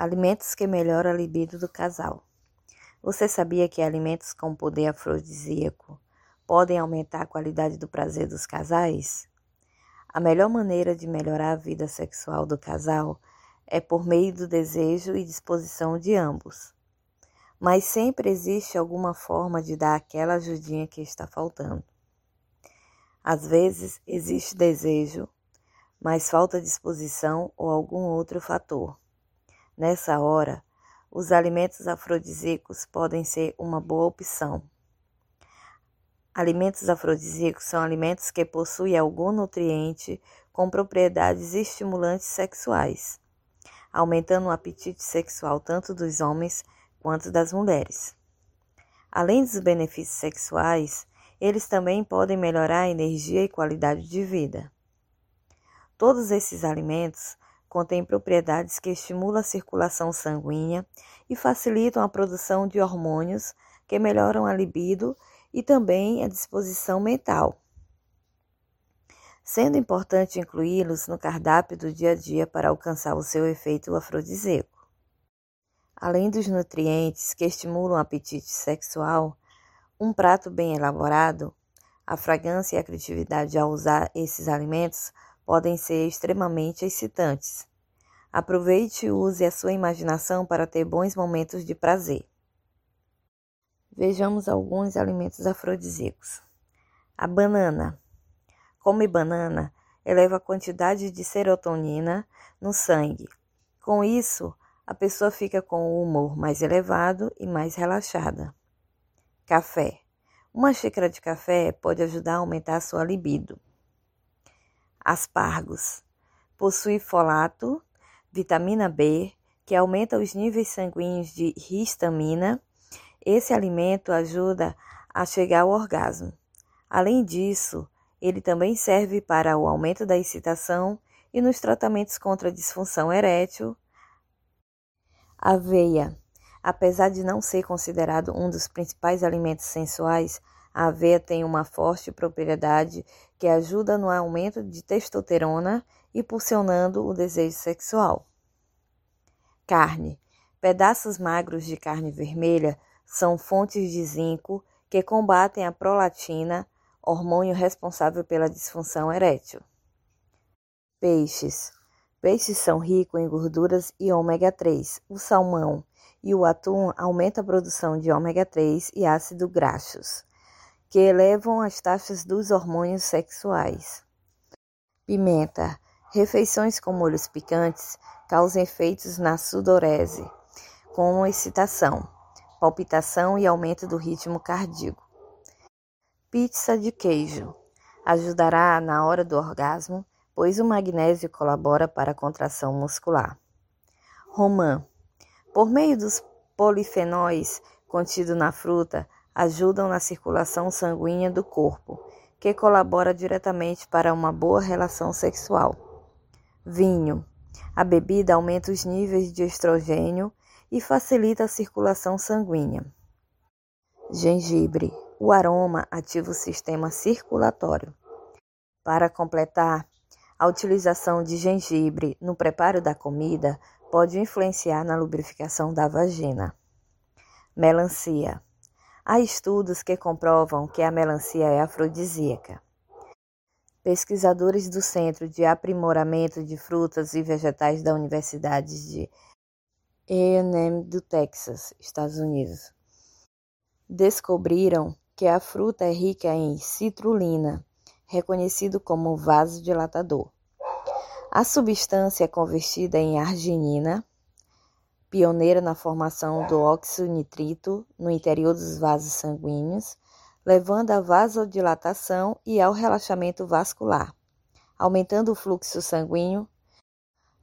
Alimentos que melhoram a libido do casal. Você sabia que alimentos com poder afrodisíaco podem aumentar a qualidade do prazer dos casais? A melhor maneira de melhorar a vida sexual do casal é por meio do desejo e disposição de ambos. Mas sempre existe alguma forma de dar aquela ajudinha que está faltando. Às vezes existe desejo, mas falta disposição ou algum outro fator. Nessa hora, os alimentos afrodisíacos podem ser uma boa opção. Alimentos afrodisíacos são alimentos que possuem algum nutriente com propriedades estimulantes sexuais, aumentando o apetite sexual tanto dos homens quanto das mulheres. Além dos benefícios sexuais, eles também podem melhorar a energia e qualidade de vida. Todos esses alimentos contém propriedades que estimulam a circulação sanguínea e facilitam a produção de hormônios que melhoram a libido e também a disposição mental. Sendo importante incluí-los no cardápio do dia a dia para alcançar o seu efeito afrodisíaco. Além dos nutrientes que estimulam o apetite sexual, um prato bem elaborado, a fragrância e a criatividade ao usar esses alimentos podem ser extremamente excitantes. Aproveite e use a sua imaginação para ter bons momentos de prazer. Vejamos alguns alimentos afrodisíacos. A banana. Come banana eleva a quantidade de serotonina no sangue. Com isso, a pessoa fica com o humor mais elevado e mais relaxada. Café. Uma xícara de café pode ajudar a aumentar a sua libido. Aspargos. Possui folato, vitamina B, que aumenta os níveis sanguíneos de histamina. Esse alimento ajuda a chegar ao orgasmo. Além disso, ele também serve para o aumento da excitação e nos tratamentos contra a disfunção erétil. Aveia. Apesar de não ser considerado um dos principais alimentos sensuais, a aveia tem uma forte propriedade que ajuda no aumento de testosterona, impulsionando o desejo sexual. Carne. Pedaços magros de carne vermelha são fontes de zinco que combatem a prolatina, hormônio responsável pela disfunção erétil. Peixes. Peixes são ricos em gorduras e ômega 3. O salmão e o atum aumentam a produção de ômega 3 e ácidos graxos que elevam as taxas dos hormônios sexuais. Pimenta. Refeições com molhos picantes causam efeitos na sudorese, como excitação, palpitação e aumento do ritmo cardíaco. Pizza de queijo. Ajudará na hora do orgasmo, pois o magnésio colabora para a contração muscular. Romã. Por meio dos polifenóis contidos na fruta, ajudam na circulação sanguínea do corpo, que colabora diretamente para uma boa relação sexual. Vinho. A bebida aumenta os níveis de estrogênio e facilita a circulação sanguínea. Gengibre. O aroma ativa o sistema circulatório. Para completar, a utilização de gengibre no preparo da comida pode influenciar na lubrificação da vagina. Melancia. Há estudos que comprovam que a melancia é afrodisíaca. Pesquisadores do Centro de Aprimoramento de Frutas e Vegetais da Universidade de A&M do Texas, Estados Unidos, descobriram que a fruta é rica em citrulina, reconhecido como vasodilatador. A substância é convertida em arginina, pioneira na formação do óxido nitrito no interior dos vasos sanguíneos, levando à vasodilatação e ao relaxamento vascular, aumentando o fluxo sanguíneo.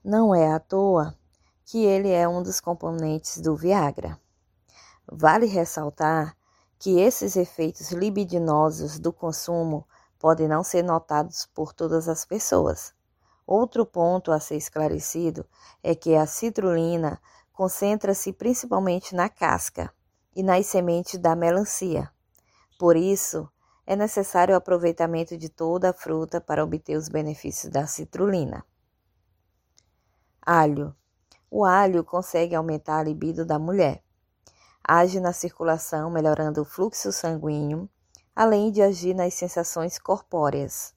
Não é à toa que ele é um dos componentes do Viagra. Vale ressaltar que esses efeitos libidinosos do consumo podem não ser notados por todas as pessoas. Outro ponto a ser esclarecido é que a citrulina concentra-se principalmente na casca e nas sementes da melancia. Por isso, é necessário o aproveitamento de toda a fruta para obter os benefícios da citrulina. Alho. O alho consegue aumentar a libido da mulher. Age na circulação, melhorando o fluxo sanguíneo, além de agir nas sensações corpóreas.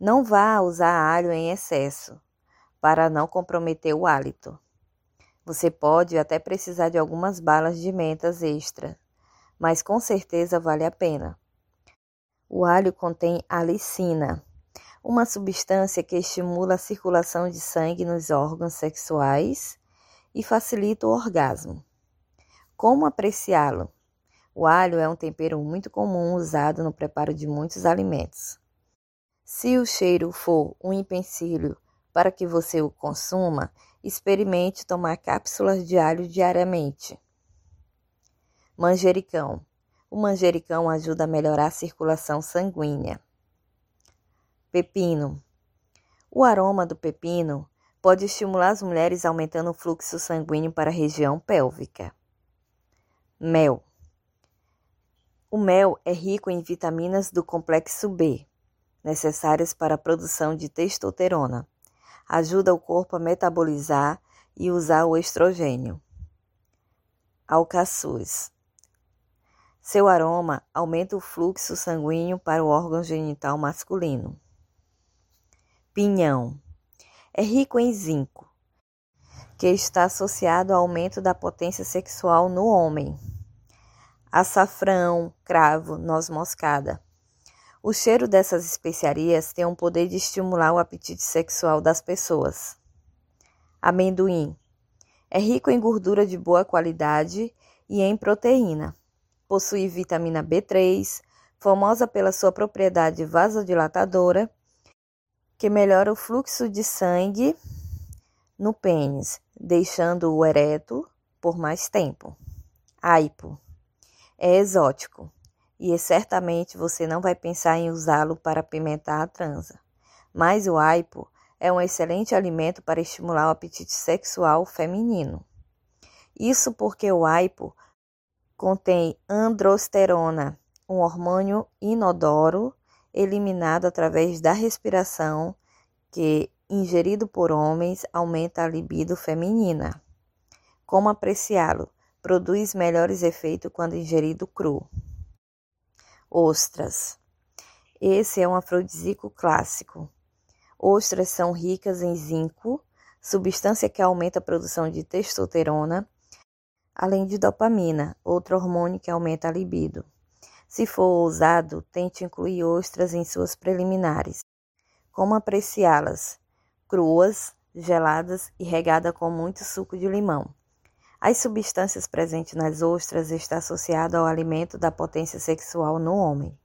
Não vá usar alho em excesso, para não comprometer o hálito. Você pode até precisar de algumas balas de mentas extra, mas com certeza vale a pena. O alho contém alicina, uma substância que estimula a circulação de sangue nos órgãos sexuais e facilita o orgasmo. Como apreciá-lo? O alho é um tempero muito comum usado no preparo de muitos alimentos. Se o cheiro for um empecilho para que você o consuma, experimente tomar cápsulas de alho diariamente. Manjericão. O manjericão ajuda a melhorar a circulação sanguínea. Pepino. O aroma do pepino pode estimular as mulheres aumentando o fluxo sanguíneo para a região pélvica. Mel. O mel é rico em vitaminas do complexo B, necessárias para a produção de testosterona. Ajuda o corpo a metabolizar e usar o estrogênio. Alcaçuz. Seu aroma aumenta o fluxo sanguíneo para o órgão genital masculino. Pinhão é rico em zinco, que está associado ao aumento da potência sexual no homem. Açafrão, cravo, noz moscada. O cheiro dessas especiarias tem o poder de estimular o apetite sexual das pessoas. Amendoim é rico em gordura de boa qualidade e em proteína. Possui vitamina B3, famosa pela sua propriedade vasodilatadora, que melhora o fluxo de sangue no pênis, deixando-o ereto por mais tempo. Aipo é exótico e certamente você não vai pensar em usá-lo para apimentar a transa. Mas o aipo é um excelente alimento para estimular o apetite sexual feminino. Isso porque o aipo contém androsterona, um hormônio inodoro eliminado através da respiração que, ingerido por homens, aumenta a libido feminina. Como apreciá-lo? Produz melhores efeitos quando ingerido cru. Ostras. Esse é um afrodisíaco clássico. Ostras são ricas em zinco, substância que aumenta a produção de testosterona além de dopamina, outro hormônio que aumenta a libido. Se for usado, tente incluir ostras em suas preliminares. Como apreciá-las? Cruas, geladas e regada com muito suco de limão. As substâncias presentes nas ostras estão associadas ao alimento da potência sexual no homem.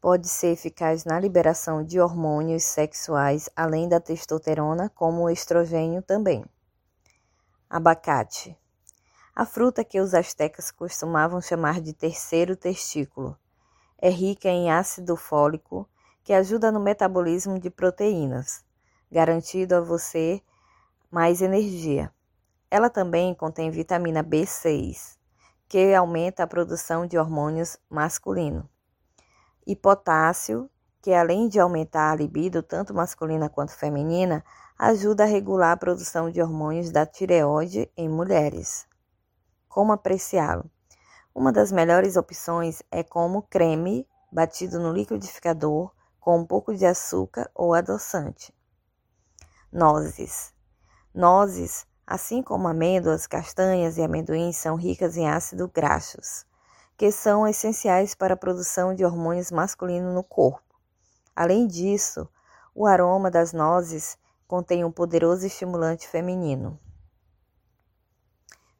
Pode ser eficaz na liberação de hormônios sexuais, além da testosterona, como o estrogênio também. Abacate a fruta que os astecas costumavam chamar de terceiro testículo é rica em ácido fólico que ajuda no metabolismo de proteínas, garantindo a você mais energia. Ela também contém vitamina B6, que aumenta a produção de hormônios masculinos, e potássio, que além de aumentar a libido tanto masculina quanto feminina, ajuda a regular a produção de hormônios da tireoide em mulheres. Como apreciá-lo? Uma das melhores opções é como creme batido no liquidificador com um pouco de açúcar ou adoçante. Nozes. Nozes, assim como amêndoas, castanhas e amendoins, são ricas em ácidos graxos, que são essenciais para a produção de hormônios masculinos no corpo. Além disso, o aroma das nozes contém um poderoso estimulante feminino.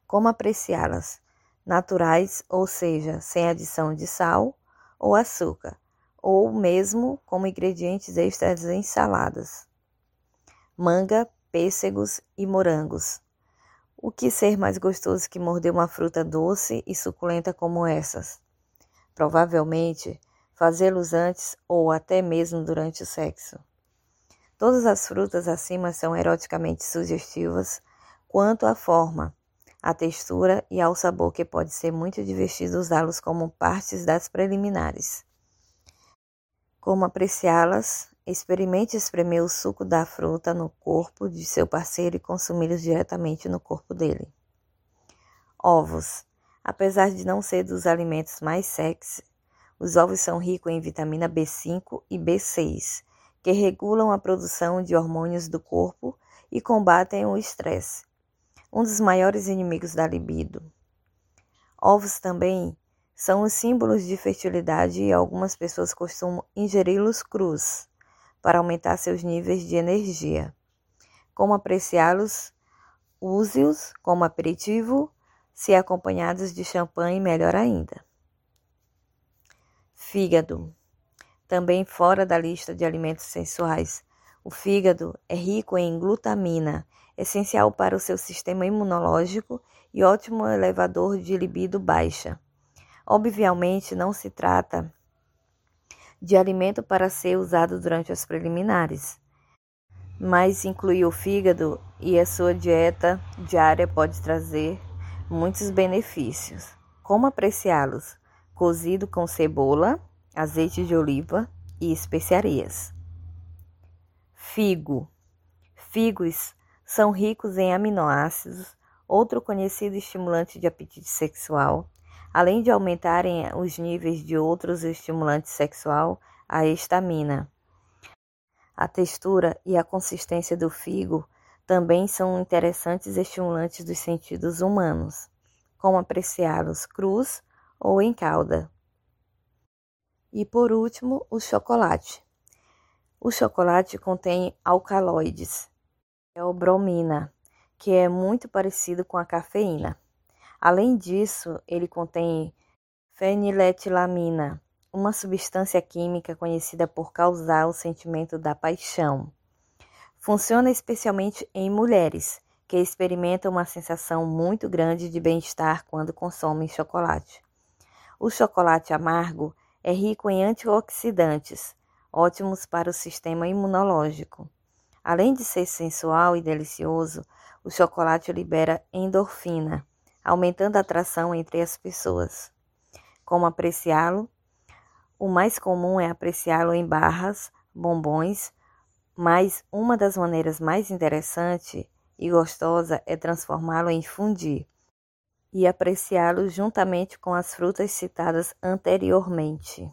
Como apreciá-las? Naturais, ou seja, sem adição de sal ou açúcar, ou mesmo como ingredientes extras em saladas. Manga, pêssegos e morangos. O que ser mais gostoso que morder uma fruta doce e suculenta como essas? Provavelmente fazê-los antes ou até mesmo durante o sexo. Todas as frutas acima são eroticamente sugestivas quanto à forma, à textura e ao sabor que pode ser muito divertido usá-los como partes das preliminares. Como apreciá-las Experimente espremer o suco da fruta no corpo de seu parceiro e consumi-los diretamente no corpo dele. Ovos. Apesar de não ser dos alimentos mais sexy, os ovos são ricos em vitamina B5 e B6, que regulam a produção de hormônios do corpo e combatem o estresse, um dos maiores inimigos da libido. Ovos também são os símbolos de fertilidade e algumas pessoas costumam ingeri-los crus para aumentar seus níveis de energia. Como apreciá-los? Use-os como aperitivo, se acompanhados de champanhe, melhor ainda. Fígado. Também fora da lista de alimentos sensuais. O fígado é rico em glutamina, essencial para o seu sistema imunológico e ótimo elevador de libido baixa. Obviamente, não se trata de alimento para ser usado durante as preliminares, mas incluir o fígado e a sua dieta diária pode trazer muitos benefícios. Como apreciá-los? Cozido com cebola, azeite de oliva e especiarias. Figo. Figos são ricos em aminoácidos, outro conhecido estimulante de apetite sexual, além de aumentarem os níveis de outros estimulantes sexual, a estamina. A textura e a consistência do figo também são interessantes estimulantes dos sentidos humanos, como apreciá-los crus ou em calda. E por último, o chocolate. O chocolate contém alcaloides, teobromina, que é muito parecido com a cafeína. Além disso, ele contém feniletilamina, uma substância química conhecida por causar o sentimento da paixão. Funciona especialmente em mulheres que experimentam uma sensação muito grande de bem-estar quando consomem chocolate. O chocolate amargo é rico em antioxidantes, ótimos para o sistema imunológico. Além de ser sensual e delicioso, o chocolate libera endorfina aumentando a atração entre as pessoas. Como apreciá-lo? O mais comum é apreciá-lo em barras, bombons, mas uma das maneiras mais interessantes e gostosa é transformá-lo em fundir e apreciá-lo juntamente com as frutas citadas anteriormente.